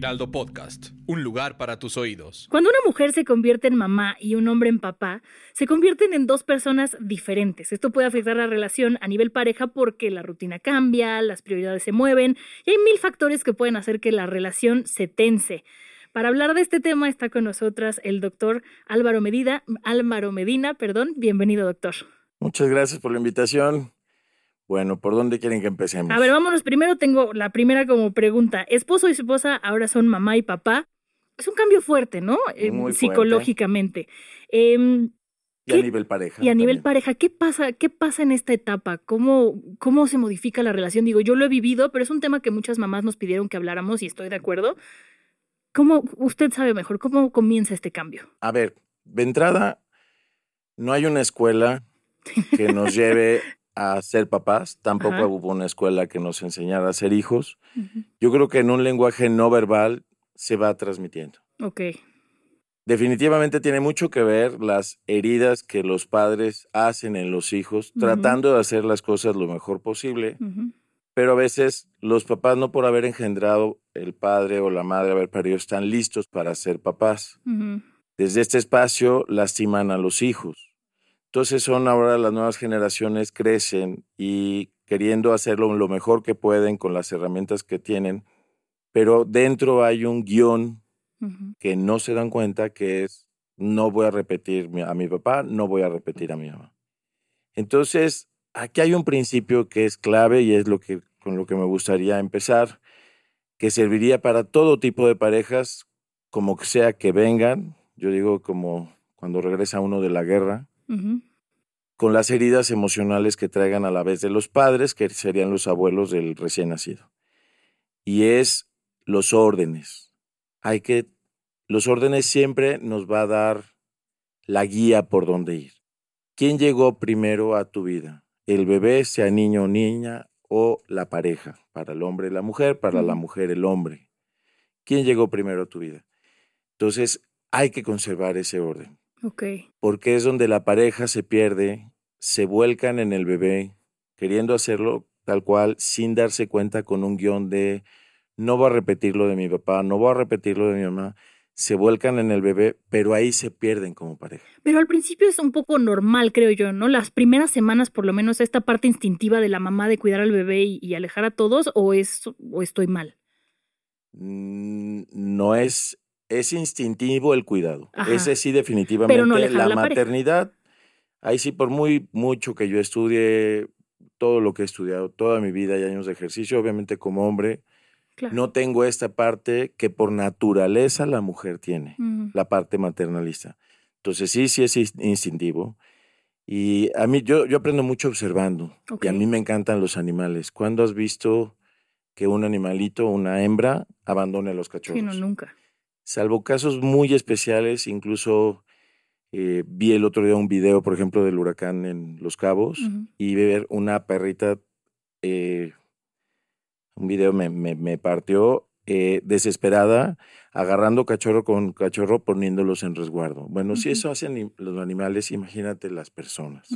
Heraldo Podcast, un lugar para tus oídos. Cuando una mujer se convierte en mamá y un hombre en papá, se convierten en dos personas diferentes. Esto puede afectar la relación a nivel pareja porque la rutina cambia, las prioridades se mueven y hay mil factores que pueden hacer que la relación se tense. Para hablar de este tema está con nosotras el doctor Álvaro Medina. Álvaro Medina, perdón. Bienvenido, doctor. Muchas gracias por la invitación. Bueno, ¿por dónde quieren que empecemos? A ver, vámonos. Primero tengo la primera como pregunta. Esposo y esposa ahora son mamá y papá. Es un cambio fuerte, ¿no? Eh, Muy fuerte. Psicológicamente. Em, y a ¿qué- nivel pareja. y a nivel también. pareja, ¿qué pasa, ¿qué pasa en esta etapa? ¿Cómo, ¿Cómo se modifica la relación? Digo, yo lo he vivido, pero es un tema que muchas mamás nos pidieron que habláramos y estoy de acuerdo. ¿Cómo, usted sabe mejor, cómo comienza este cambio? A ver, de entrada, no hay una escuela que nos lleve a ser papás. Tampoco Ajá. hubo una escuela que nos enseñara a ser hijos. Yo creo que en un lenguaje no verbal se va transmitiendo. Ok. Definitivamente tiene mucho que ver las heridas que los padres hacen en los hijos, Ujú. tratando de hacer las cosas lo mejor posible. Ujú. Pero a veces los papás no por haber engendrado el padre o la madre, haber parido, están listos para ser papás. Desde este espacio lastiman a los hijos. Entonces son ahora las nuevas generaciones crecen y queriendo hacerlo lo mejor que pueden con las herramientas que tienen, pero dentro hay un guion que no se dan cuenta que es no voy a repetir a mi papá, no voy a repetir a mi mamá. Entonces, aquí hay un principio que es clave y es lo que con lo que me gustaría empezar, que serviría para todo tipo de parejas, como sea que vengan, yo digo como cuando regresa uno de la guerra, Con las heridas emocionales que traigan a la vez de los padres, que serían los abuelos del recién nacido. Y es los órdenes. Hay que, los órdenes siempre nos va a dar la guía por dónde ir. ¿Quién llegó primero a tu vida? ¿El bebé, sea niño o niña, o la pareja? Para el hombre la mujer, para la mujer el hombre. ¿Quién llegó primero a tu vida? Entonces, hay que conservar ese orden Porque es donde la pareja se pierde, se vuelcan en el bebé, queriendo hacerlo tal cual, sin darse cuenta con un guion de no voy a repetir lo de mi papá, no voy a repetir lo de mi mamá, se vuelcan en el bebé, pero ahí se pierden como pareja. Pero al principio es un poco normal, creo yo, ¿no? Las primeras semanas, por lo menos, esta parte instintiva de la mamá de cuidar al bebé y, y alejar a todos, o es, o estoy mal. Mm, No es, es instintivo el cuidado. Ajá. Ese sí definitivamente. Pero no la, la maternidad, ahí sí por muy mucho que yo estudie, todo lo que he estudiado, toda mi vida y años de ejercicio, obviamente como hombre, Claro. no tengo esta parte que por naturaleza la mujer tiene, Ujú. la parte maternalista. Entonces sí, sí es ins- instintivo. Y a mí, yo, yo aprendo mucho observando. Ok. Y a mí me encantan los animales. ¿Cuándo has visto que un animalito, una hembra, abandone a los cachorros? Sí, no, nunca. Salvo casos muy especiales, incluso eh, vi el otro día un video, por ejemplo, del huracán en Los Cabos Ujú. y ver una perrita, eh, un video me, me- me partió eh, desesperada, agarrando cachorro con cachorro, poniéndolos en resguardo. Bueno, si eso hacen los animales, imagínate las personas.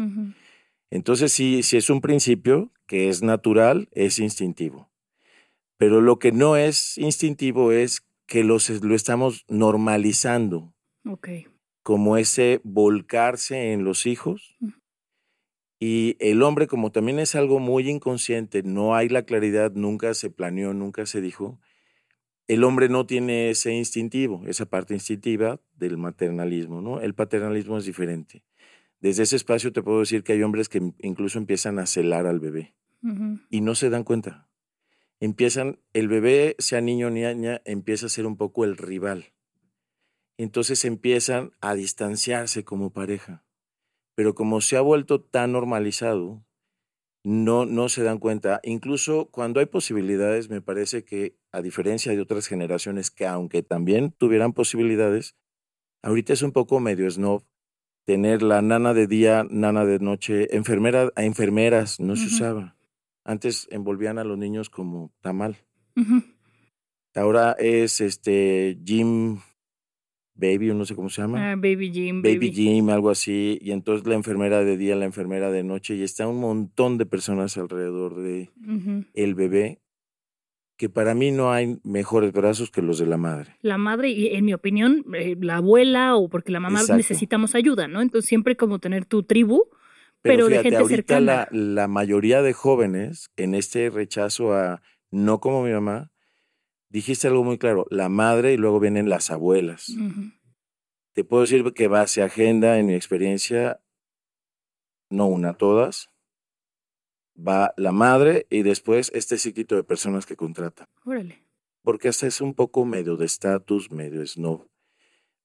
Entonces, sí, sí es un principio que es natural, es instintivo. Pero lo que no es instintivo es que los, lo estamos normalizando Ok. como ese volcarse en los hijos. Mm. Y el hombre, como también es algo muy inconsciente, no hay la claridad, nunca se planeó, nunca se dijo, el hombre no tiene ese instintivo, esa parte instintiva del maternalismo, ¿no? El paternalismo es diferente. Desde ese espacio te puedo decir que hay hombres que incluso empiezan a celar al bebé y no se dan cuenta. Empiezan, el bebé, sea niño o niña, empieza a ser un poco el rival. Entonces empiezan a distanciarse como pareja. Pero como se ha vuelto tan normalizado, no, no se dan cuenta. Incluso cuando hay posibilidades, me parece que a diferencia de otras generaciones que aunque también tuvieran posibilidades, ahorita es un poco medio snob tener la nana de día, nana de noche, enfermera a enfermeras, no se usaba. Antes envolvían a los niños como tamal. Ahora es este Jim Baby, no sé cómo se llama. Ah, baby Jim. Baby, Jim, algo así. Y entonces la enfermera de día, la enfermera de noche, y está un montón de personas alrededor de el bebé, que para mí no hay mejores brazos que los de la madre. La madre, y en mi opinión, eh, la abuela, o porque la mamá necesitamos ayuda, ¿no? Entonces siempre como tener tu tribu, pero, de gente ahorita cercana. La, la mayoría de jóvenes, en este rechazo a no como mi mamá, dijiste algo muy claro, la madre y luego vienen las abuelas. Te puedo decir que base agenda, en mi experiencia, no una, todas, va la madre y después este ciclito de personas que contratan. Órale. Porque hasta es un poco medio de estatus, medio snob.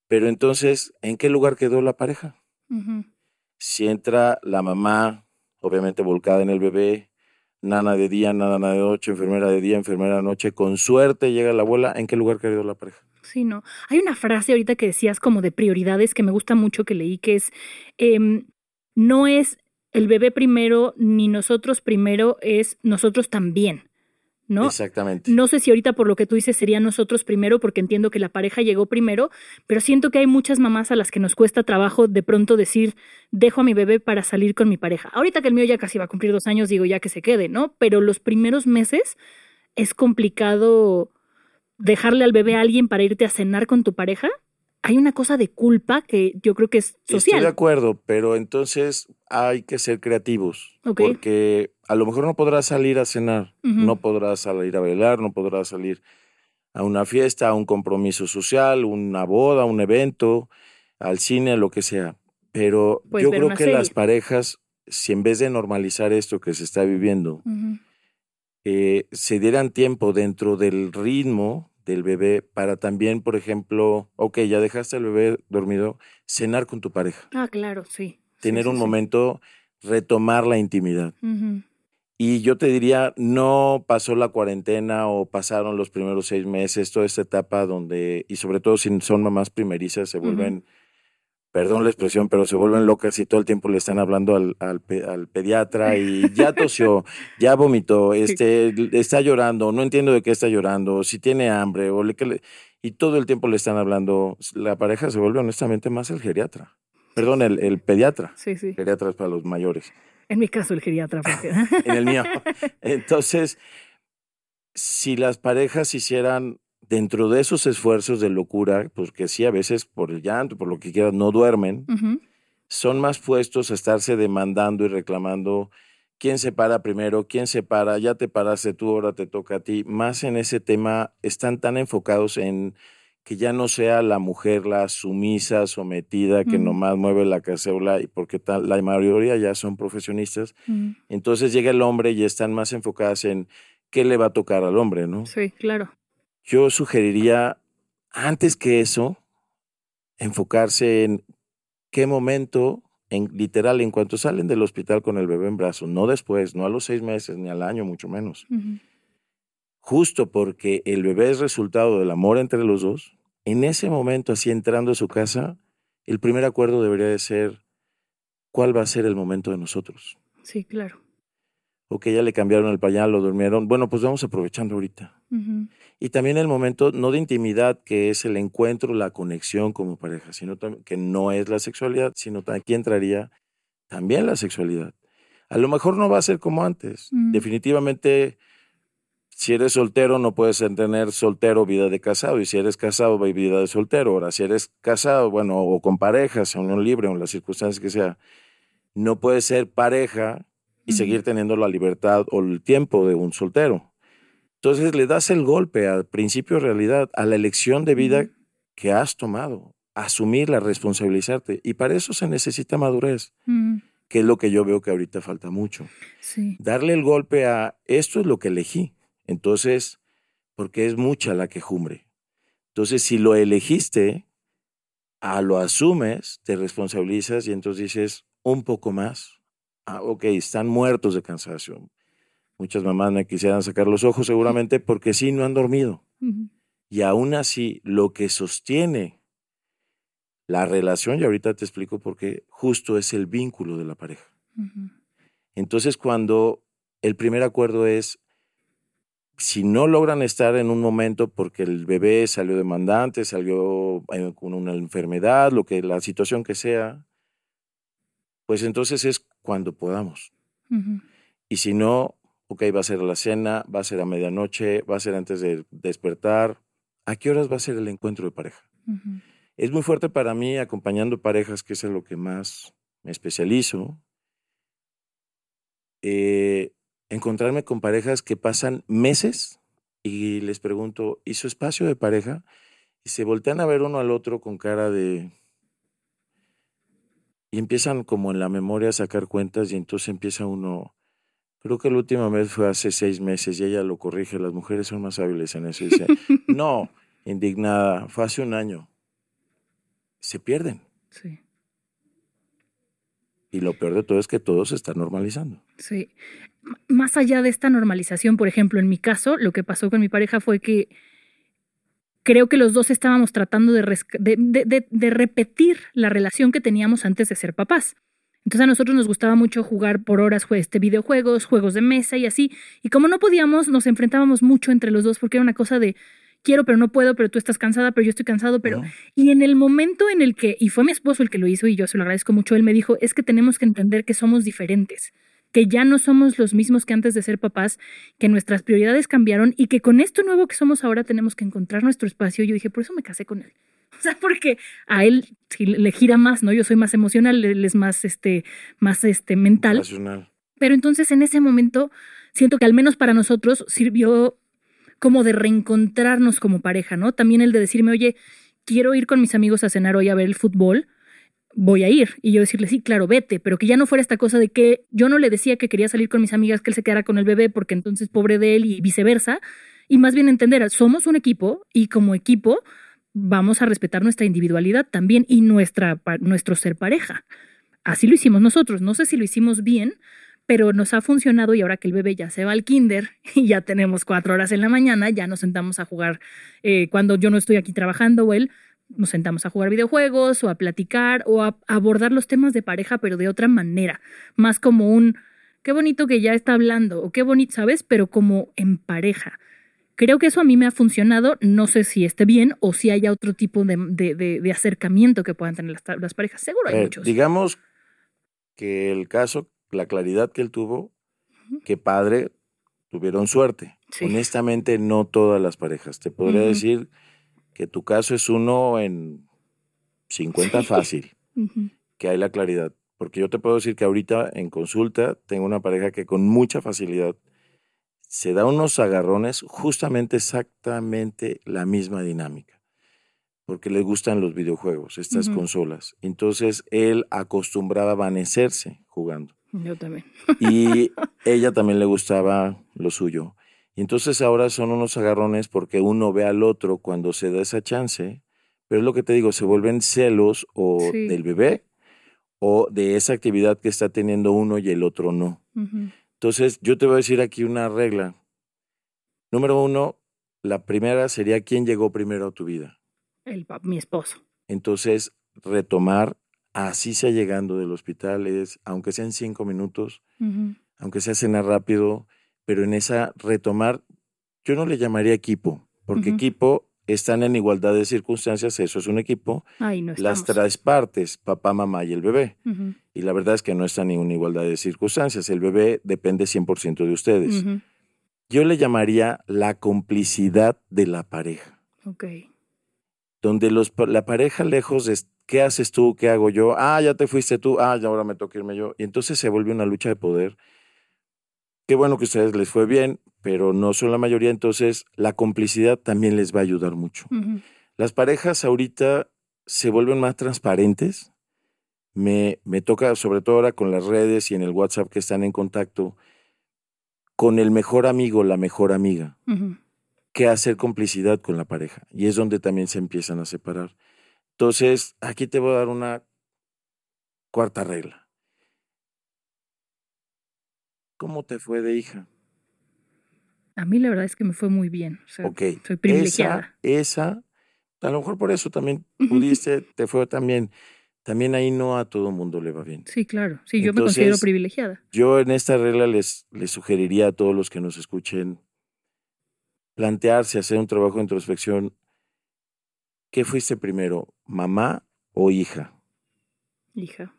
Pero entonces, ¿en qué lugar quedó la pareja? Si entra la mamá, obviamente volcada en el bebé, nana de día, nana de noche, enfermera de día, enfermera de noche. Con suerte llega la abuela. ¿En qué lugar quedó la pareja? Sí, no. Hay una frase ahorita que decías como de prioridades que me gusta mucho que leí, que es, em, no es el bebé primero ni nosotros primero, es nosotros también. ¿No? Exactamente. No sé si ahorita por lo que tú dices sería nosotros primero, porque entiendo que la pareja llegó primero, pero siento que hay muchas mamás a las que nos cuesta trabajo de pronto decir, dejo a mi bebé para salir con mi pareja. Ahorita que el mío ya casi va a cumplir dos años, digo ya que se quede, ¿no? Pero los primeros meses es complicado dejarle al bebé a alguien para irte a cenar con tu pareja hay una cosa de culpa que yo creo que es social. Estoy de acuerdo, pero entonces hay que ser creativos. Porque a lo mejor no podrás salir a cenar, no podrás salir a bailar, no podrás salir a una fiesta, a un compromiso social, una boda, un evento, al cine, lo que sea. Pero yo creo que las parejas, si en vez de normalizar esto que se está viviendo, eh, se dieran tiempo dentro del ritmo del bebé para también, por ejemplo, ok, ya dejaste al bebé dormido, cenar con tu pareja. Ah, claro, sí. Tener un momento, retomar la intimidad. Y yo te diría, no pasó la cuarentena o pasaron los primeros seis meses, toda esta etapa donde, y sobre todo si son mamás primerizas, se vuelven perdón la expresión, pero se vuelven locas y todo el tiempo le están hablando al, al, pediatra y ya tosió, ya vomitó, este, está llorando, no entiendo de qué está llorando, si tiene hambre, o le, y todo el tiempo le están hablando. La pareja se vuelve honestamente más el geriatra. Perdón, el, el pediatra. Sí, sí. Geriatra es para los mayores. En mi caso, el geriatra. en el mío. Entonces, si las parejas hicieran dentro de esos esfuerzos de locura, porque sí, a veces por el llanto, por lo que quieran, no duermen, son más puestos a estarse demandando y reclamando quién se para primero, quién se para, ya te paraste tú, ahora te toca a ti. Más en ese tema, están tan enfocados en que ya no sea la mujer la sumisa, sometida, que nomás mueve la cacerola, y porque tal, la mayoría ya son profesionistas. Entonces llega el hombre y están más enfocadas en qué le va a tocar al hombre, ¿no? Sí, claro yo sugeriría, antes que eso, enfocarse en qué momento, en literal, en cuanto salen del hospital con el bebé en brazos, no después, no a los seis meses, ni al año, mucho menos. Justo porque el bebé es resultado del amor entre los dos, en ese momento, así entrando a su casa, el primer acuerdo debería de ser cuál va a ser el momento de nosotros. Sí, claro o que ya le cambiaron el pañal, lo durmieron. Bueno, pues vamos aprovechando ahorita. Y también el momento, no de intimidad, que es el encuentro, la conexión como pareja, sino que no es la sexualidad, sino aquí entraría también la sexualidad. A lo mejor no va a ser como antes. Definitivamente, si eres soltero, no puedes tener soltero vida de casado. Y si eres casado, vida de soltero. Ahora, si eres casado, bueno, o con pareja, sea unión libre, o en las circunstancias que sea, no puedes ser pareja y seguir teniendo la libertad o el tiempo de un soltero. Entonces le das el golpe al principio de realidad, a la elección de vida que has tomado, asumirla, responsabilizarte. Y para eso se necesita madurez, que es lo que yo veo que ahorita falta mucho. Darle el golpe a esto es lo que elegí. Entonces, porque es mucha la quejumbre. Entonces, si lo elegiste, a lo asumes, te responsabilizas y entonces dices un poco más, ah, ok, están muertos de cansancio. Muchas mamás me quisieran sacar los ojos seguramente porque sí, no han dormido. Y aún así, lo que sostiene la relación, y ahorita te explico por qué, justo es el vínculo de la pareja. Entonces, cuando el primer acuerdo es, si no logran estar en un momento porque el bebé salió demandante, salió con una enfermedad, lo que la situación que sea, pues entonces es cuando podamos. Y si no, ok, va a ser la cena, va a ser a medianoche, va a ser antes de despertar. ¿A qué horas va a ser el encuentro de pareja? Es muy fuerte para mí acompañando parejas, que es en lo que más me especializo. Eh, encontrarme con parejas que pasan meses y les pregunto, ¿y su espacio de pareja? Y se voltean a ver uno al otro con cara de... Y empiezan como en la memoria a sacar cuentas y entonces empieza uno... Creo que la última vez fue hace seis meses y ella lo corrige, las mujeres son más hábiles en eso. Y dice, no, indignada, fue hace un año. Se pierden. Sí. Y lo peor de todo es que todo se está normalizando. Sí. Más allá de esta normalización, por ejemplo, en mi caso, lo que pasó con mi pareja fue que creo que los dos estábamos tratando de, de, repetir la relación que teníamos antes de ser papás. Entonces a nosotros nos gustaba mucho jugar por horas este, videojuegos, juegos de mesa y así. Y como no podíamos, nos enfrentábamos mucho entre los dos porque era una cosa de quiero, pero no puedo, pero tú estás cansada, pero yo estoy cansado, pero... Y en el momento en el que, y fue mi esposo el que lo hizo y yo se lo agradezco mucho, él me dijo, es que tenemos que entender que somos diferentes, que ya no somos los mismos que antes de ser papás, que nuestras prioridades cambiaron y que con esto nuevo que somos ahora tenemos que encontrar nuestro espacio. Yo dije, por eso me casé con él. O sea, porque a él le gira más, ¿no? Yo soy más emocional, él es más, este, más, este, mental. Pero entonces en ese momento siento que al menos para nosotros sirvió como de reencontrarnos como pareja, ¿no? También el de decirme, oye, quiero ir con mis amigos a cenar hoy a ver el fútbol, voy a ir. Y yo decirle, sí, claro, vete, pero que ya no fuera esta cosa de que yo no le decía que quería salir con mis amigas, que él se quedara con el bebé, porque entonces pobre de él y viceversa. Y más bien entender, somos un equipo y como equipo vamos a respetar nuestra individualidad también y nuestra, nuestro ser pareja. Así lo hicimos nosotros. No sé si lo hicimos bien, pero nos ha funcionado y ahora que el bebé ya se va al kinder y ya tenemos cuatro horas en la mañana, ya nos sentamos a jugar eh, cuando yo no estoy aquí trabajando o él, nos sentamos a jugar videojuegos o a platicar o a abordar los temas de pareja, pero de otra manera, más como un, qué bonito que ya está hablando o qué bonito, ¿sabes? Pero como en pareja. Creo que eso a mí me ha funcionado, no sé si esté bien o si haya otro tipo de, acercamiento que puedan tener las, parejas, seguro hay eh, muchos. Digamos que el caso la claridad que él tuvo, que padre, tuvieron suerte. Honestamente, no todas las parejas. Te podría decir que tu caso es uno en 50 fácil, que hay la claridad. Porque yo te puedo decir que ahorita en consulta tengo una pareja que con mucha facilidad se da unos agarrones, justamente exactamente la misma dinámica, porque le gustan los videojuegos, estas consolas. Entonces él acostumbraba a vanecerse jugando. Yo también. Y ella también le gustaba lo suyo. Y entonces ahora son unos agarrones porque uno ve al otro cuando se da esa chance, pero es lo que te digo, se vuelven celos o del bebé o de esa actividad que está teniendo uno y el otro no. Entonces yo te voy a decir aquí una regla. Número uno, la primera sería quién llegó primero a tu vida. El, mi esposo. Entonces, retomar así sea llegando del hospital, es, aunque sean cinco minutos, aunque sea cenar rápido, pero en esa retomar, yo no le llamaría equipo, porque equipo están en igualdad de circunstancias, eso es un equipo. Las tres partes, papá, mamá y el bebé. Y la verdad es que no están en igualdad de circunstancias, el bebé depende 100% de ustedes. Yo le llamaría la complicidad de la pareja. Ok. Donde los, la pareja lejos de ¿qué haces tú? ¿Qué hago yo? Ah, ya te fuiste tú, ah, ya ahora me toca irme yo. Y entonces se vuelve una lucha de poder. Qué bueno que a ustedes les fue bien, pero no son la mayoría, entonces la complicidad también les va a ayudar mucho. Las parejas ahorita se vuelven más transparentes. Me, me toca, sobre todo ahora con las redes y en el WhatsApp que están en contacto, con el mejor amigo, la mejor amiga, que hacer complicidad con la pareja. Y es donde también se empiezan a separar. Entonces, aquí te voy a dar una cuarta regla. ¿Cómo te fue de hija? A mí la verdad es que me fue muy bien. O sea, Ok. soy privilegiada. Esa, esa, a lo mejor por eso también pudiste, te fue también. También ahí no a todo mundo le va bien. Sí, claro. Sí, yo me considero privilegiada. Yo en esta regla les, les sugeriría a todos los que nos escuchen plantearse, hacer un trabajo de introspección. ¿Qué fuiste primero, mamá o hija? Hija.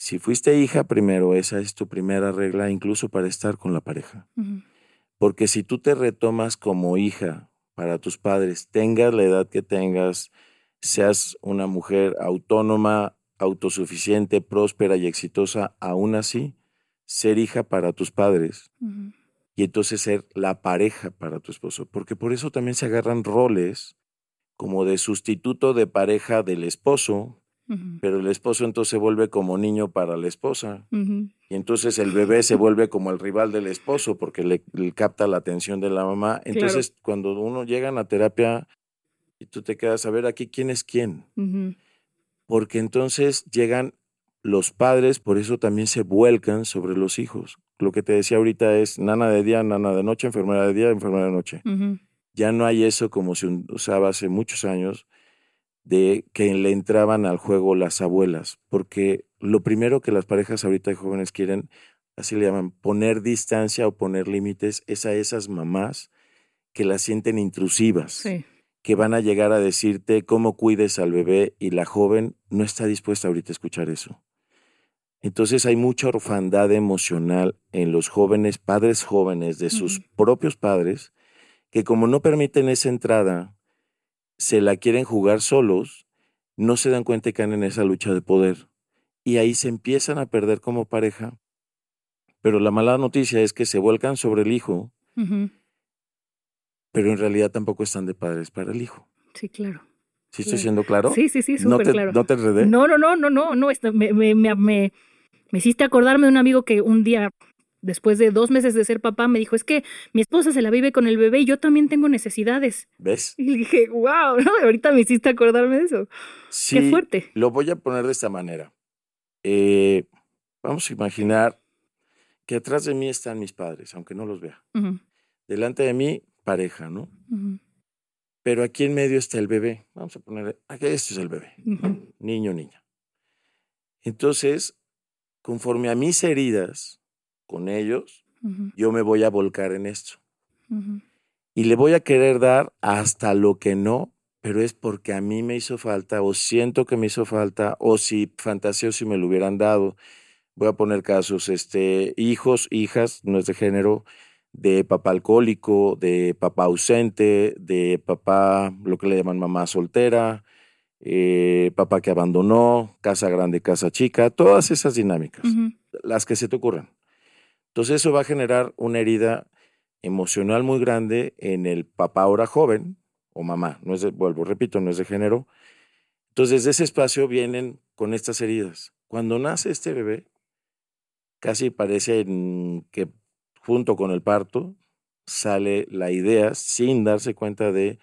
Si fuiste hija primero, esa es tu primera regla, incluso para estar con la pareja. Porque si tú te retomas como hija para tus padres, tengas la edad que tengas, seas una mujer autónoma, autosuficiente, próspera y exitosa, aún así, ser hija para tus padres y entonces ser la pareja para tu esposo. Porque por eso también se agarran roles como de sustituto de pareja del esposo, Pero el esposo entonces se vuelve como niño para la esposa. Y entonces el bebé se vuelve como el rival del esposo porque le, le capta la atención de la mamá. Entonces, cuando uno llega a terapia y tú te quedas a ver aquí quién es quién, porque entonces llegan los padres, por eso también se vuelcan sobre los hijos. Lo que te decía ahorita es nana de día, nana de noche, enfermera de día, enfermera de noche. Ya no hay eso como se usaba hace muchos años de que le entraban al juego las abuelas, porque lo primero que las parejas ahorita de jóvenes quieren, así le llaman, poner distancia o poner límites, es a esas mamás que las sienten intrusivas, Sí. que van a llegar a decirte cómo cuides al bebé y la joven no está dispuesta ahorita a escuchar eso. Entonces hay mucha orfandad emocional en los jóvenes, padres jóvenes de sus propios padres, que como no permiten esa entrada, se la quieren jugar solos, no se dan cuenta que caen en esa lucha de poder. Y ahí se empiezan a perder como pareja. Pero la mala noticia es que se vuelcan sobre el hijo, pero en realidad tampoco están de padres para el hijo. Sí, claro. ¿Sí estoy siendo claro? Sí, sí, sí, ¿No súper te, claro. ¿No te enredé? No, no, no, no, no, no. esto- me, me, me, me- me hiciste acordarme de un amigo que un día, después de dos meses de ser papá, me dijo, es que mi esposa se la vive con el bebé y yo también tengo necesidades. ¿Ves? Y le dije, wow, ¿no? ahorita me hiciste acordarme de eso. Sí, Qué fuerte. Lo voy a poner de esta manera. Eh, vamos a imaginar que atrás de mí están mis padres, aunque no los vea. Delante de mí, pareja, ¿no? Pero aquí en medio está el bebé. Vamos a poner, aquí este es el bebé, niño, niña. Entonces, conforme a mis heridas con ellos, yo me voy a volcar en esto. Y le voy a querer dar hasta lo que no, pero es porque a mí me hizo falta, o siento que me hizo falta, o si fantaseo si me lo hubieran dado. Voy a poner casos, este, hijos, hijas, no es de género, de papá alcohólico, de papá ausente, de papá, lo que le llaman mamá soltera, eh, papá que abandonó, casa grande, casa chica, todas esas dinámicas las que se te ocurran. Entonces eso va a generar una herida emocional muy grande en el papá ahora joven o mamá, no es de, vuelvo, repito, no es de género. Entonces de ese espacio vienen con estas heridas. Cuando nace este bebé, casi parece que junto con el parto sale la idea sin darse cuenta de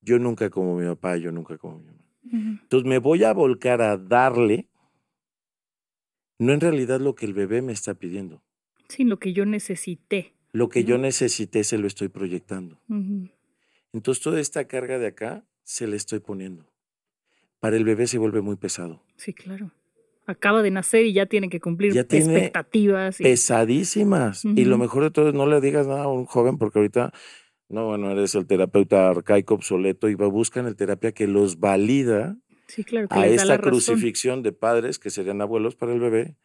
yo nunca como mi papá, yo nunca como mi mamá. Entonces me voy a volcar a darle, no en realidad lo que el bebé me está pidiendo. Sí, lo que yo necesité. Lo que yo necesité se lo estoy proyectando. Entonces toda esta carga de acá se le estoy poniendo. Para el bebé se vuelve muy pesado. Sí, claro. Acaba de nacer y ya tiene que cumplir Ya tiene expectativas. y- Pesadísimas. Y lo mejor de todo es no le digas nada a un joven porque ahorita, no, bueno, eres el terapeuta arcaico obsoleto y va, buscan el terapia que los valida Sí, claro. Que a esta crucifixión de padres que serían abuelos para el bebé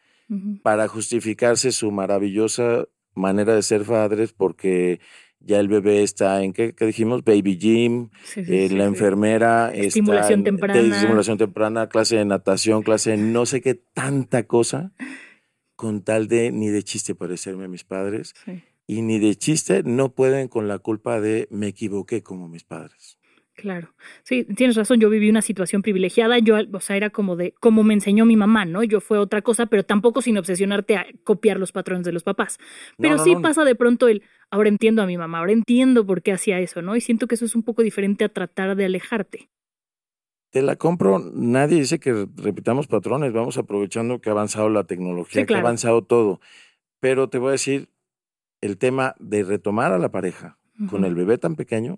Para justificarse su maravillosa manera de ser padres porque ya el bebé está en, ¿qué, qué dijimos? Baby gym, sí, sí, eh, sí, la enfermera Estimulación está en- temprana. de estimulación temprana, clase de natación, clase de no sé qué tanta cosa, con tal de ni de chiste parecerme a mis padres y ni de chiste no pueden con la culpa de me equivoqué como mis padres. Claro. Sí, tienes razón, yo viví una situación privilegiada, yo, o sea, era como de, como me enseñó mi mamá, ¿no? Yo fue otra cosa, pero tampoco sin obsesionarte a copiar los patrones de los papás. Pero no, sí no. pasa de pronto el, ahora entiendo a mi mamá, ahora entiendo por qué hacía eso, ¿no? Y siento que eso es un poco diferente a tratar de alejarte. Te la compro, nadie dice que repitamos patrones, vamos aprovechando que ha avanzado la tecnología, Sí, que ha avanzado todo. Pero te voy a decir, el tema de retomar a la pareja con el bebé tan pequeño.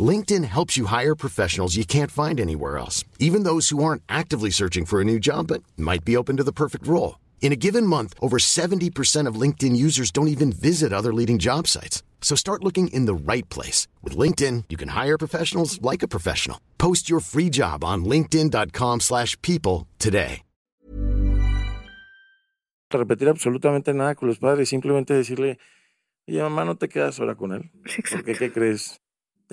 LinkedIn helps you hire professionals you can't find anywhere else, even those who aren't actively searching for a new job but might be open to the perfect role. In a given month, over 70% of LinkedIn users don't even visit other leading job sites. So start looking in the right place. With LinkedIn, you can hire professionals like a professional. Post your free job on linkedin.com/people slash people today. repetir absolutamente nada con los padres, simplemente decirle, oye, mamá, no te quedas ahora con él. Exacto. Porque, ¿qué crees?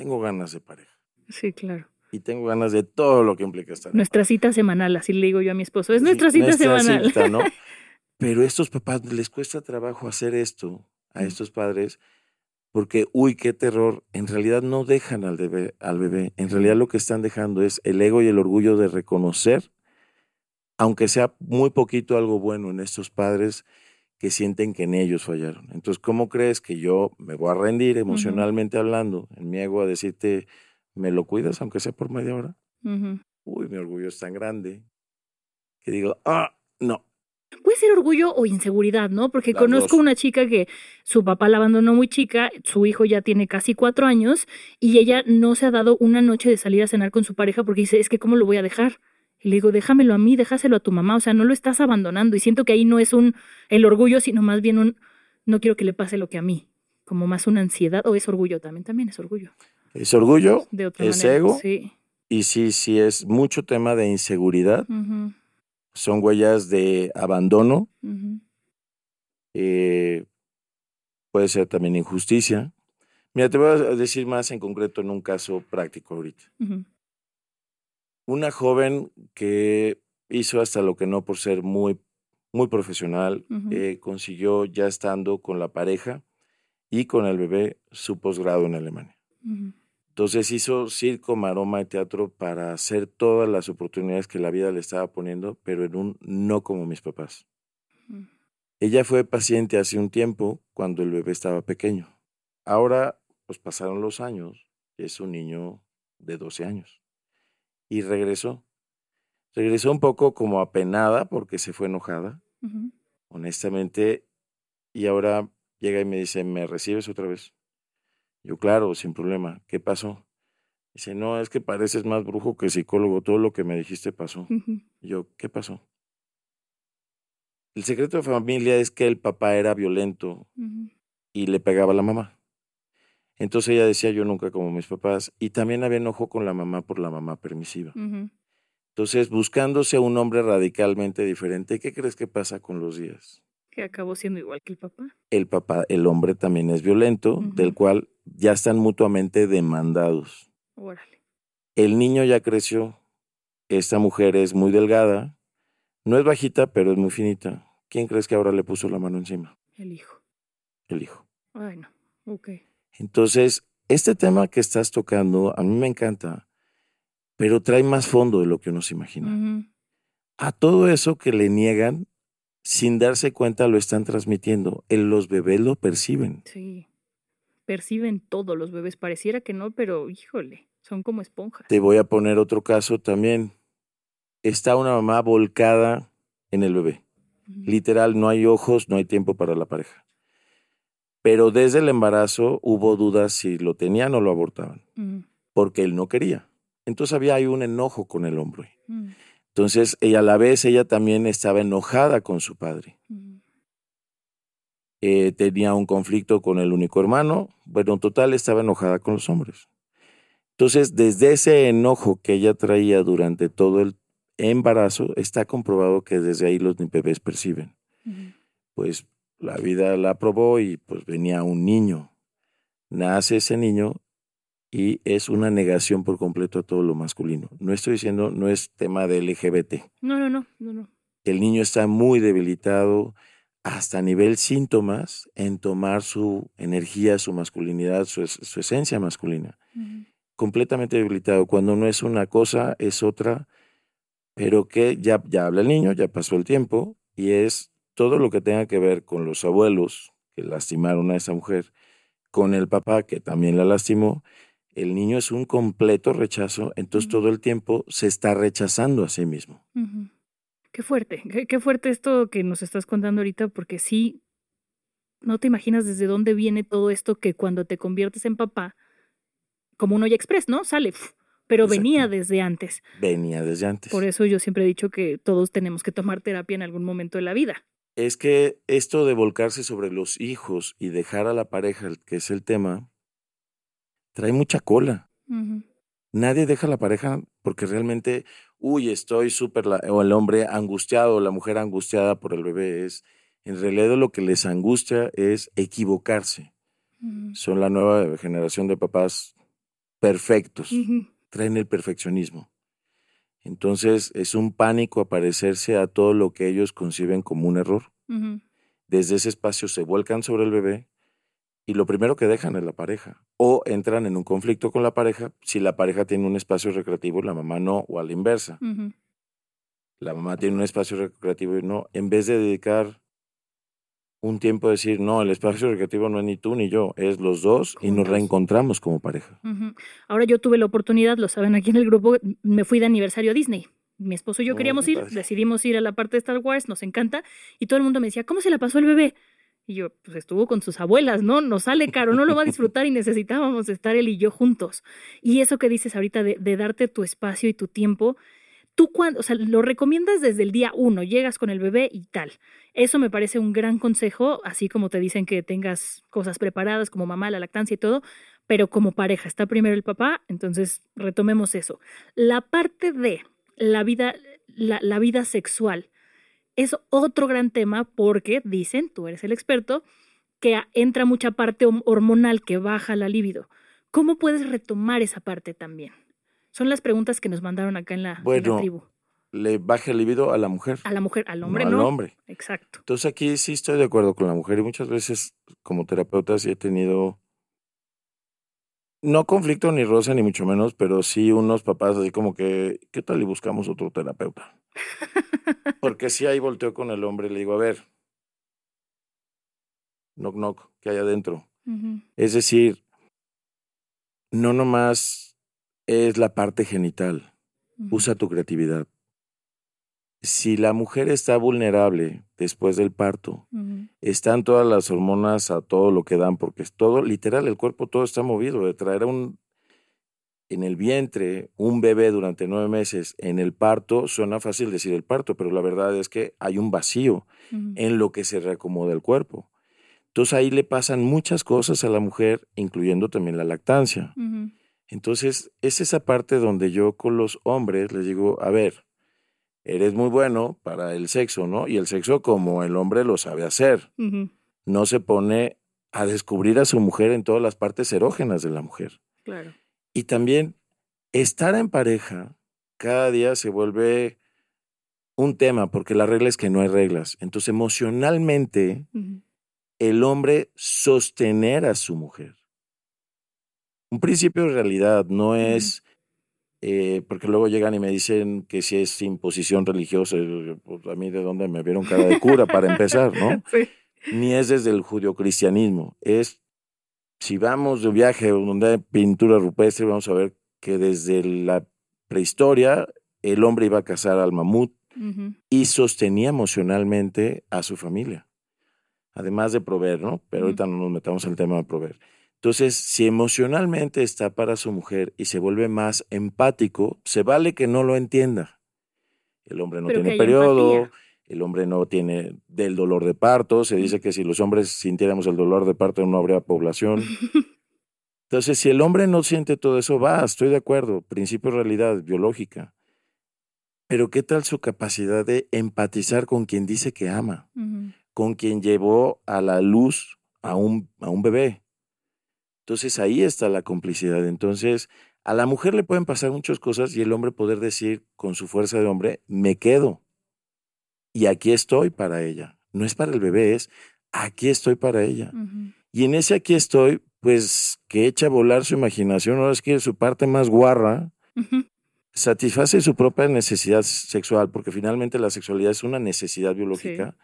Tengo ganas de pareja. Sí, claro. Y tengo ganas de todo lo que implica estar. Nuestra cita semanal, así le digo yo a mi esposo. Es Sí, nuestra cita nuestra semanal. cita, ¿no? Pero a estos papás les cuesta trabajo hacer esto, a estos padres, porque, uy, qué terror. En realidad no dejan al bebé, al bebé. En realidad lo que están dejando es el ego y el orgullo de reconocer, aunque sea muy poquito algo bueno en estos padres que sienten que en ellos fallaron. Entonces, ¿cómo crees que yo me voy a rendir emocionalmente hablando, en mi ego, a decirte, ¿me lo cuidas aunque sea por media hora? Uy, mi orgullo es tan grande que digo, ah, no, Puede ser orgullo o inseguridad, ¿no? Porque Las conozco dos. una chica que su papá la abandonó muy chica, su hijo ya tiene casi cuatro años y ella no se ha dado una noche de salir a cenar con su pareja porque dice, es que ¿cómo lo voy a dejar? Y le digo, déjamelo a mí, déjaselo a tu mamá, o sea, no lo estás abandonando. Y siento que ahí no es un el orgullo, sino más bien un no quiero que le pase lo que a mí, como más una ansiedad, o es orgullo también, también es orgullo. es orgullo De otra ¿Es manera. ego? Sí. y sí, sí es mucho tema de inseguridad, son huellas de abandono, eh, puede ser también injusticia. Mira, te voy a decir más en concreto en un caso práctico ahorita. Ujú, Una joven que hizo hasta lo que no por ser muy, muy profesional, eh, consiguió ya estando con la pareja y con el bebé su posgrado en Alemania. Entonces hizo circo, maroma y teatro para hacer todas las oportunidades que la vida le estaba poniendo, pero en un no como mis papás. Ella fue paciente hace un tiempo cuando el bebé estaba pequeño. Ahora, pues pasaron los años, es un niño de 12 años. Y regresó. Regresó un poco como apenada porque se fue enojada, honestamente, y ahora llega y me dice, ¿me recibes otra vez? Yo, claro, sin problema. ¿Qué pasó? Dice, no, es que pareces más brujo que psicólogo. Todo lo que me dijiste pasó. Yo, ¿qué pasó? El secreto de familia es que el papá era violento y le pegaba a la mamá. Entonces ella decía yo nunca como mis papás y también había enojo con la mamá por la mamá permisiva. Entonces buscándose un hombre radicalmente diferente, ¿qué crees que pasa con los días? Que acabó siendo igual que el papá. El papá, el hombre también es violento, del cual ya están mutuamente demandados. Órale. El niño ya creció, esta mujer es muy delgada, no es bajita, pero es muy finita. ¿Quién crees que ahora le puso la mano encima? El hijo. El hijo. Ay, no. Ok. Entonces, este tema que estás tocando a mí me encanta, pero trae más fondo de lo que uno se imagina. A todo eso que le niegan, sin darse cuenta lo están transmitiendo. Los bebés lo perciben. Sí. Perciben todo los bebés. Pareciera que no, pero híjole, son como esponjas. Te voy a poner otro caso también. Está una mamá volcada en el bebé. Literal, no hay ojos, no hay tiempo para la pareja. Pero desde el embarazo hubo dudas si lo tenían o lo abortaban, Ujú. porque él no quería. Entonces había ahí un enojo con el hombre. Ujú. Entonces, ella a la vez, ella también estaba enojada con su padre. Ujú. Eh, tenía un conflicto con el único hermano. Bueno, en total estaba enojada con los hombres. Entonces, desde ese enojo que ella traía durante todo el embarazo, está comprobado que desde ahí los bebés perciben. Pues la vida la probó y pues venía un niño. Nace ese niño y es una negación por completo a todo lo masculino. No estoy diciendo, no es tema de LGBT. No, no, no, no, no. El niño está muy debilitado, hasta a nivel síntomas en tomar su energía, su masculinidad, su, su esencia masculina. Completamente debilitado. Cuando no es una cosa, es otra, pero que ya, ya habla el niño, ya pasó el tiempo, y es todo lo que tenga que ver con los abuelos que lastimaron a esa mujer, con el papá que también la lastimó, el niño es un completo rechazo, entonces todo el tiempo se está rechazando a sí mismo. Qué fuerte, qué, fuerte esto que nos estás contando ahorita, porque sí, no te imaginas desde dónde viene todo esto que cuando te conviertes en papá, como un olla express, ¿no? Sale, pero venía desde antes. Venía desde antes. Por eso yo siempre he dicho que todos tenemos que tomar terapia en algún momento de la vida. Es que esto de volcarse sobre los hijos y dejar a la pareja, que es el tema, trae mucha cola. Nadie deja a la pareja porque realmente, uy, estoy súper, o el hombre angustiado, o la mujer angustiada por el bebé, es, en realidad lo que les angustia es equivocarse. Son la nueva generación de papás perfectos, traen el perfeccionismo. Entonces es un pánico aparecerse a todo lo que ellos conciben como un error. Desde ese espacio se vuelcan sobre el bebé y lo primero que dejan es la pareja. O entran en un conflicto con la pareja si la pareja tiene un espacio recreativo, la mamá no, o a la inversa. La mamá tiene un espacio recreativo y no. En vez de dedicar un tiempo de decir, no, el espacio recreativo no es ni tú ni yo, es los dos y nos reencontramos como pareja. Ahora yo tuve la oportunidad, lo saben aquí en el grupo, me fui de aniversario a Disney. Mi esposo y yo oh, queríamos ir, decidimos ir a la parte de Star Wars, nos encanta, y todo el mundo me decía, ¿cómo se la pasó el bebé? Y yo, pues estuvo con sus abuelas, ¿no? Nos sale caro, no lo va a disfrutar y necesitábamos estar él y yo juntos. Y eso que dices ahorita de, de darte tu espacio y tu tiempo, cuando, o sea, lo recomiendas desde el día uno, llegas con el bebé y tal. Eso me parece un gran consejo, así como te dicen que tengas cosas preparadas como mamá, la lactancia y todo, pero como pareja, está primero el papá, entonces retomemos eso. La parte de la vida, la, la vida sexual es otro gran tema porque dicen, tú eres el experto, que entra mucha parte hormonal que baja la libido. ¿Cómo puedes retomar esa parte también? Son las preguntas que nos mandaron acá en la, bueno, tribu. Le baja el libido a la mujer. A la mujer, al hombre no. Al hombre. Exacto. Entonces aquí sí estoy de acuerdo con la mujer y muchas veces como terapeuta sí he tenido no conflicto ni rosa ni mucho menos, pero sí unos papás así como que, ¿qué tal y buscamos otro terapeuta? Porque si ahí volteo con el hombre y le digo, a ver, knock knock, ¿qué hay adentro? Es decir, no nomás es la parte genital. Usa tu creatividad. Si la mujer está vulnerable después del parto, están todas las hormonas a todo lo que dan, porque es todo, literal, el cuerpo todo está movido. De traer un, en el vientre un bebé durante nueve meses, en el parto, suena fácil decir el parto, pero la verdad es que hay un vacío en lo que se reacomoda el cuerpo. Entonces ahí le pasan muchas cosas a la mujer, incluyendo también la lactancia. Entonces, es esa parte donde yo con los hombres les digo, a ver, eres muy bueno para el sexo, ¿no? Y el sexo como el hombre lo sabe hacer. No se pone a descubrir a su mujer en todas las partes erógenas de la mujer. Claro. Y también estar en pareja cada día se vuelve un tema, porque la regla es que no hay reglas. Entonces, emocionalmente, el hombre sostener a su mujer un principio de realidad, no es, eh, porque luego llegan y me dicen que si es imposición religiosa, pues a mí de dónde me vieron cara de cura para empezar, ¿no? Ni es desde el judio-cristianismo, es, si vamos de viaje donde hay pintura rupestre, vamos a ver que desde la prehistoria el hombre iba a cazar al mamut y sostenía emocionalmente a su familia, además de proveer, ¿no? Pero ahorita no nos metamos en el tema de proveer. Entonces, si emocionalmente está para su mujer y se vuelve más empático, se vale que no lo entienda. El hombre no tiene periodo, el hombre no tiene del dolor de parto, se dice que si los hombres sintiéramos el dolor de parto no habría población. Entonces, si el hombre no siente todo eso, va, estoy de acuerdo, principio de realidad biológica. Pero ¿qué tal su capacidad de empatizar con quien dice que ama? Con quien llevó a la luz a un, a un bebé entonces ahí está la complicidad. Entonces a la mujer le pueden pasar muchas cosas y el hombre poder decir con su fuerza de hombre, me quedo. Y aquí estoy para ella. no es para el bebé, es aquí estoy para ella. Y en ese aquí estoy, pues que echa a volar su imaginación, ahora es que su parte más guarra satisface su propia necesidad sexual, porque finalmente la sexualidad es una necesidad biológica,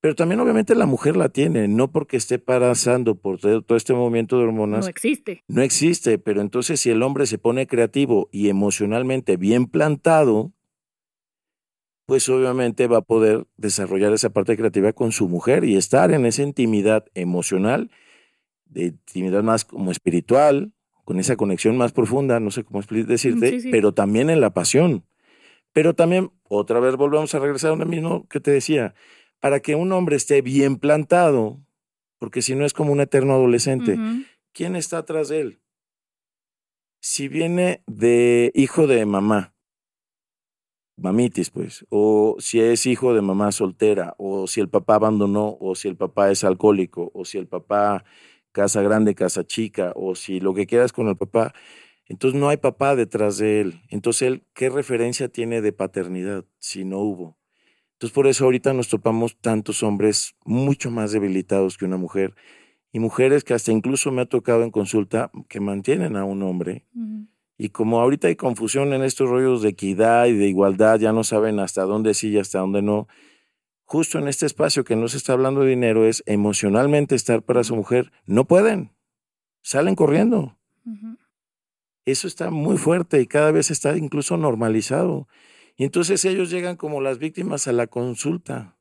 pero también obviamente la mujer la tiene, no porque esté pasando por todo este movimiento de hormonas, No existe. no existe, pero entonces si el hombre se pone creativo y emocionalmente bien plantado, pues obviamente va a poder desarrollar esa parte creativa con su mujer y estar en esa intimidad emocional, de intimidad más como espiritual, con esa conexión más profunda, no sé cómo decirte, sí, sí. pero también en la pasión. Pero también, otra vez volvemos a regresar a lo mismo que te decía, para que un hombre esté bien plantado, porque si no es como un eterno adolescente. ¿quién está atrás de él? Si viene de hijo de mamá, mamitis, pues, o si es hijo de mamá soltera, o si el papá abandonó, o si el papá es alcohólico, o si el papá casa grande, casa chica, o si lo que quieras con el papá, entonces no hay papá detrás de él. Entonces él, ¿qué referencia tiene de paternidad si no hubo? Entonces por eso ahorita nos topamos tantos hombres mucho más debilitados que una mujer y mujeres que hasta incluso me ha tocado en consulta que mantienen a un hombre y como ahorita hay confusión en estos rollos de equidad y de igualdad, ya no saben hasta dónde sí y hasta dónde no. Justo en este espacio que no se está hablando de dinero es emocionalmente estar para su mujer. No pueden. Salen corriendo. Eso está muy fuerte y cada vez está incluso normalizado. Y entonces ellos llegan como las víctimas a la consulta.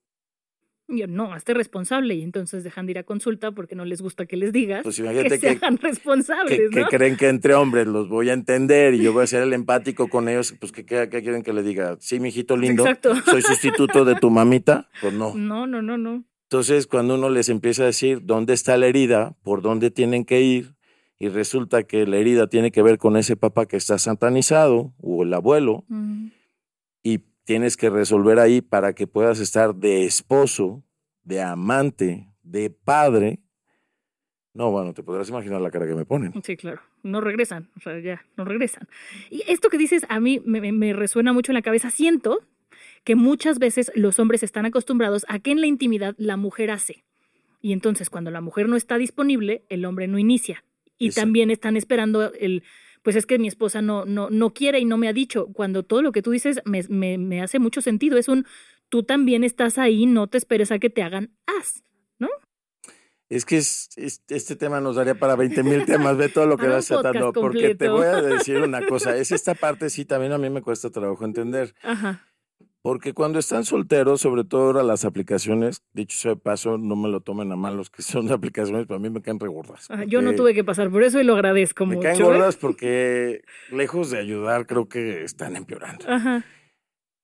Yo, no, hazte responsable y entonces dejan de ir a consulta porque no les gusta que les digas Pues que que, hagan responsables, que, que ¿no? creen que entre hombres los voy a entender y yo voy a ser el empático con ellos. Pues ¿qué, qué, qué quieren que le diga? Sí, mijito lindo, Exacto. soy sustituto de tu mamita. Pues no. No, no, no, no. Entonces, cuando uno les empieza a decir dónde está la herida, por dónde tienen que ir, y resulta que la herida tiene que ver con ese papá que está satanizado o el abuelo, Ujú. Tienes que resolver ahí para que puedas estar de esposo, de amante, de padre. No, bueno, te podrás imaginar la cara que me ponen. Sí, claro. No regresan, o sea, ya, no regresan. Y esto que dices a mí me, me- me resuena mucho en la cabeza. Siento que muchas veces los hombres están acostumbrados a que en la intimidad la mujer hace. Y entonces cuando la mujer no está disponible, el hombre no inicia. Y Exacto. también están esperando el, pues es que mi esposa no, no, no quiere y no me ha dicho. Cuando todo lo que tú dices me, me, me hace mucho sentido. Es un, tú también estás ahí, no te esperes a que te hagan haz. Es que es, es- este tema nos daría para 20 mil temas, ve todo lo que vas tratando, porque te voy a decir una cosa, es esta parte sí también a mí me cuesta trabajo entender. Ajá. Porque cuando están solteros, sobre todo ahora las aplicaciones, dicho sea de paso, no me lo tomen a mal los que son de aplicaciones, para mí me caen re gordas. Ah, Yo no tuve que pasar por eso y lo agradezco Me mucho. caen ¿eh? gordas porque, lejos de ayudar, creo que están empeorando. Ajá.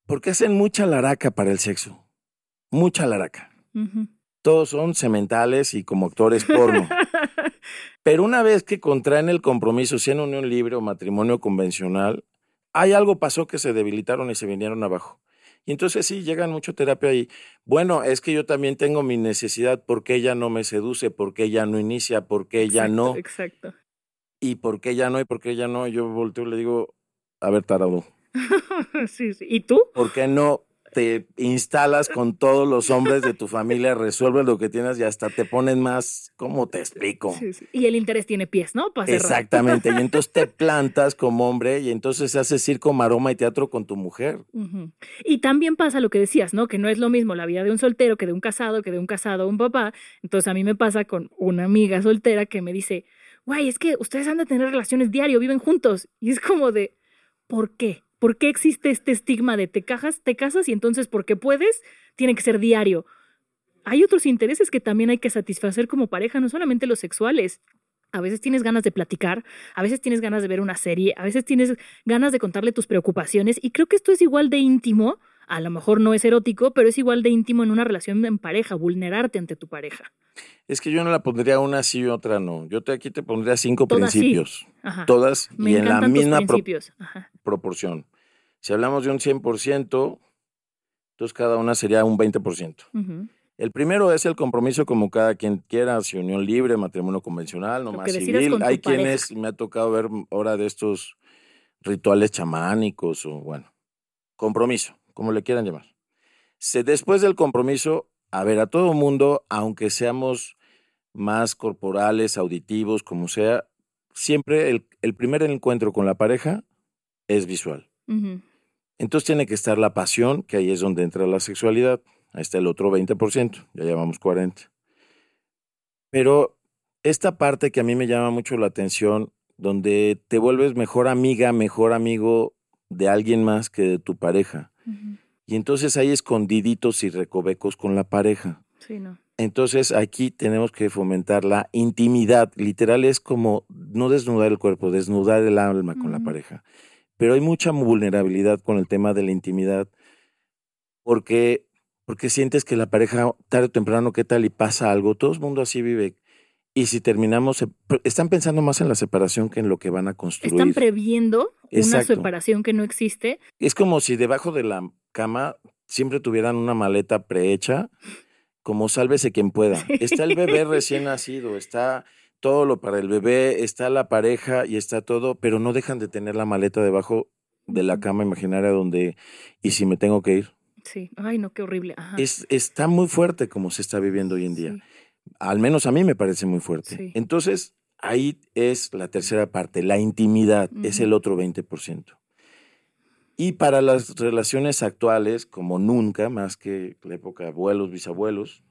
Porque hacen mucha laraca para el sexo. Mucha laraca. Todos son sementales y como actores porno. Pero una vez que contraen el compromiso, sea en unión libre o matrimonio convencional, hay algo pasó que se debilitaron y se vinieron abajo. Y entonces sí, llegan mucho terapia ahí. Bueno, es que yo también tengo mi necesidad, porque ella no me seduce, porque ella no inicia, porque ella Exacto, no, Exacto. y porque ella no, y porque ella no. Yo volteo y le digo, a ver, tarado, sí, sí. ¿Y tú? ¿por qué no te instalas con todos los hombres de tu familia, resuelves lo que tienes y hasta te ponen más, ¿cómo te explico? Sí, sí. Y el interés tiene pies, ¿no? Para. Exactamente, y entonces te plantas como hombre y entonces haces circo, maroma y teatro con tu mujer. Y también pasa lo que decías, ¿no? Que no es lo mismo la vida de un soltero que de un casado, que de un casado a un papá. Entonces a mí me pasa con una amiga soltera que me dice, guay, es que ustedes han de tener relaciones diario, viven juntos. Y es como de, ¿por qué? ¿Por qué existe este estigma de te cajas, te casas y entonces porque puedes, tiene que ser diario? Hay otros intereses que también hay que satisfacer como pareja, no solamente los sexuales. A veces tienes ganas de platicar, a veces tienes ganas de ver una serie, a veces tienes ganas de contarle tus preocupaciones y creo que esto es igual de íntimo, a lo mejor no es erótico, pero es igual de íntimo en una relación en pareja, vulnerarte ante tu pareja. Es que yo no la pondría una sí y otra no. Yo te, aquí te pondría cinco Todas sí. principios, Ajá. todas Me y en la misma pro- principios. Ajá. proporción. Si hablamos de un 100%, entonces cada una sería un 20%. Ujú. El primero es el compromiso como cada quien quiera, si unión libre, matrimonio convencional, no Lo más que decidas civil. Hay quienes, me ha tocado ver ahora de estos rituales chamánicos o bueno, compromiso, como le quieran llamar. Se, después del compromiso a ver, a todo mundo, aunque seamos más corporales, auditivos, como sea, siempre el, el primer encuentro con la pareja es visual. Entonces tiene que estar la pasión, que ahí es donde entra la sexualidad. Ahí está el otro 20%, ya llevamos 40. Pero esta parte que a mí me llama mucho la atención, donde te vuelves mejor amiga, mejor amigo de alguien más que de tu pareja. Y entonces hay escondiditos y recovecos con la pareja. Sí, no. Entonces aquí tenemos que fomentar la intimidad. Literal es como no desnudar el cuerpo, desnudar el alma con la pareja. Pero hay mucha vulnerabilidad con el tema de la intimidad porque, porque sientes que la pareja tarde o temprano, ¿qué tal? Y pasa algo. Todo el mundo así vive. Y si terminamos, están pensando más en la separación que en lo que van a construir. Están previendo una separación que no existe. Es como si debajo de la cama siempre tuvieran una maleta prehecha, como sálvese quien pueda. Sí. Está el bebé recién nacido, está todo lo para el bebé, está la pareja y está todo, pero no dejan de tener la maleta debajo de la cama imaginaria donde, ¿y si me tengo que ir? Sí. Ay, no, qué horrible. Ajá. Es, está muy fuerte como se está viviendo hoy en día. Sí. Al menos a mí me parece muy fuerte. Sí. Entonces, ahí es la tercera parte, la intimidad, es el otro 20%. Y para las relaciones actuales, como nunca, más que la época de abuelos, bisabuelos,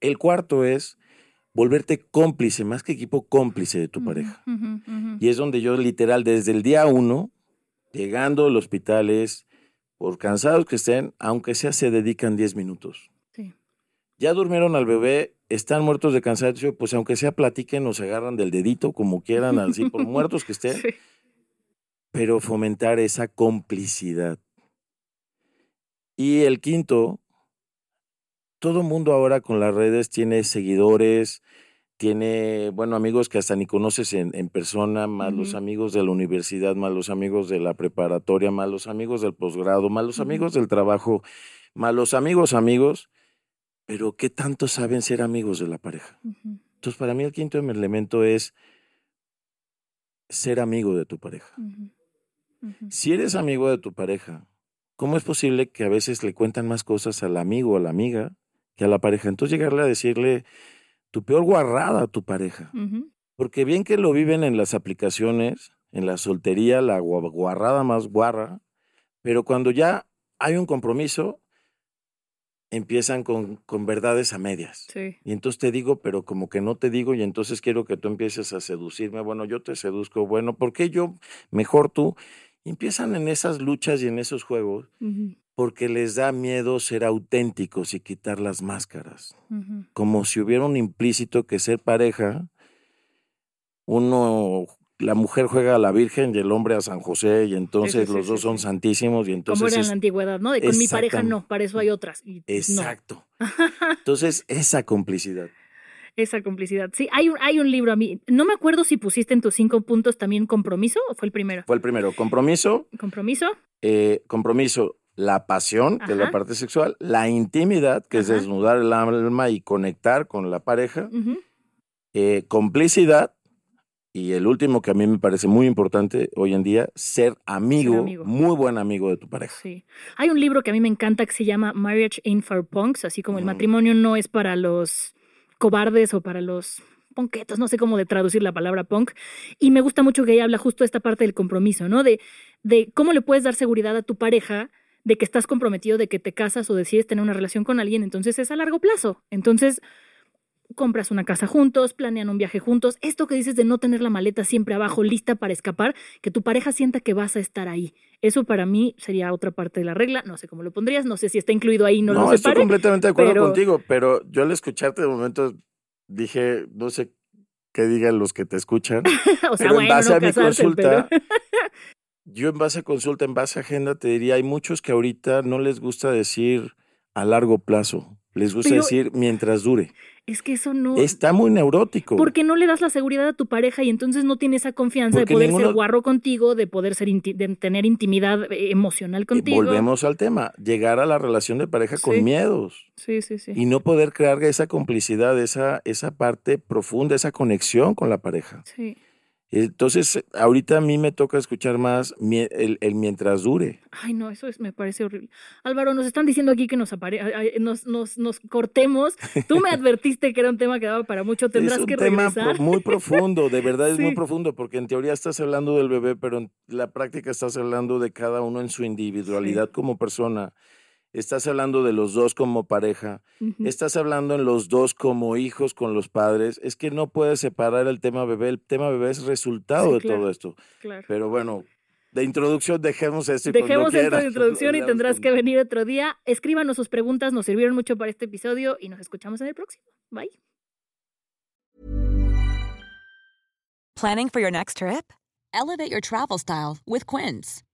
el cuarto es volverte cómplice, más que equipo cómplice de tu pareja. Y es donde yo literal, desde el día uno, llegando al hospital, es, por cansados que estén, aunque sea, se dedican 10 minutos. Ya durmieron al bebé, están muertos de cansancio, pues aunque sea platiquen o se agarran del dedito, como quieran, así, por muertos que estén, Sí. pero fomentar esa complicidad. Y el quinto, todo mundo ahora con las redes tiene seguidores, tiene, bueno, amigos que hasta ni conoces en, en persona, más los amigos de la universidad, más los amigos de la preparatoria, más los amigos del posgrado, más los amigos del trabajo, más los amigos amigos, pero ¿qué tanto saben ser amigos de la pareja? Entonces, para mí el quinto elemento es ser amigo de tu pareja. Si eres amigo de tu pareja, ¿cómo es posible que a veces le cuentan más cosas al amigo o a la amiga que a la pareja? Entonces llegarle a decirle tu peor guarrada a tu pareja. Porque bien que lo viven en las aplicaciones, en la soltería, la gua- guarrada más guarra, pero cuando ya hay un compromiso, empiezan con, con verdades a medias. Sí. Y entonces te digo, pero como que no te digo, y entonces quiero que tú empieces a seducirme. Bueno, yo te seduzco. Bueno, ¿por qué yo? Mejor tú. Y empiezan en esas luchas y en esos juegos porque les da miedo ser auténticos y quitar las máscaras. Como si hubiera un implícito que ser pareja, uno, la mujer juega a la Virgen y el hombre a San José, y entonces sí, los sí, dos son santísimos, y Como entonces era en la antigüedad, ¿no? De con mi pareja no, para eso hay otras. Y no. Exacto. Entonces, esa complicidad. Esa complicidad. Sí, hay un, hay un libro a mí. No me acuerdo si pusiste en tus cinco puntos también compromiso o fue el primero. Fue el primero. Compromiso, Compromiso. eh, compromiso, la pasión, que es la parte sexual, la intimidad, que es desnudar el alma y conectar con la pareja, eh, complicidad, y el último que a mí me parece muy importante hoy en día, ser amigo, amigo. muy buen amigo de tu pareja. Sí. Hay un libro que a mí me encanta que se llama Marriage Ain't for Punks, así como el Mm. matrimonio no es para los cobardes o para los ponquetos, no sé cómo de traducir la palabra punk. Y me gusta mucho que ella habla justo de esta parte del compromiso, ¿no? De, de cómo le puedes dar seguridad a tu pareja de que estás comprometido, de que te casas o decides tener una relación con alguien, entonces es a largo plazo. Entonces, compras una casa juntos, planean un viaje juntos. Esto que dices de no tener la maleta siempre abajo, lista para escapar, que tu pareja sienta que vas a estar ahí. Eso para mí sería otra parte de la regla. No sé cómo lo pondrías, no sé si está incluido ahí, no, No, lo estoy completamente de acuerdo pero- contigo, pero yo al escucharte de momento dije, no sé qué digan los que te escuchan. o sea, pero en base no a mi casarse, consulta, pero- yo en base a consulta, en base a agenda, te diría, hay muchos que ahorita no les gusta decir a largo plazo, les gusta Pero- decir mientras dure. es que eso no... Está muy neurótico. Porque no le das la seguridad a tu pareja y entonces no tiene esa confianza Porque de poder ninguno- ser guarro contigo, de poder ser inti- de tener intimidad eh, emocional Y contigo. volvemos al tema, llegar a la relación de pareja Sí. con miedos Sí, sí, sí. y no poder crear esa complicidad, esa, esa parte profunda, esa conexión con la pareja. Sí. Entonces, ahorita a mí me toca escuchar más el, mientras dure. Ay, no, eso es, me parece horrible. Álvaro, nos están diciendo aquí que nos, nos, nos, nos, cortemos. Tú me advertiste que era un tema que daba para mucho, tendrás que regresar. Es un tema muy profundo, de verdad es muy profundo, porque en teoría estás hablando del bebé, pero en la práctica estás hablando de cada uno en su individualidad como persona estás hablando de los dos como pareja, estás hablando en los dos como hijos con los padres, es que no puedes separar el tema bebé, el tema bebé es resultado de todo esto. Pero bueno, de introducción dejemos esto. dejemos esto de introducción y tendrás que venir otro día. Escríbanos sus preguntas, nos sirvieron mucho para este episodio y nos escuchamos en el próximo. Bye. Planning for your next trip? Elevate your travel style with Quince.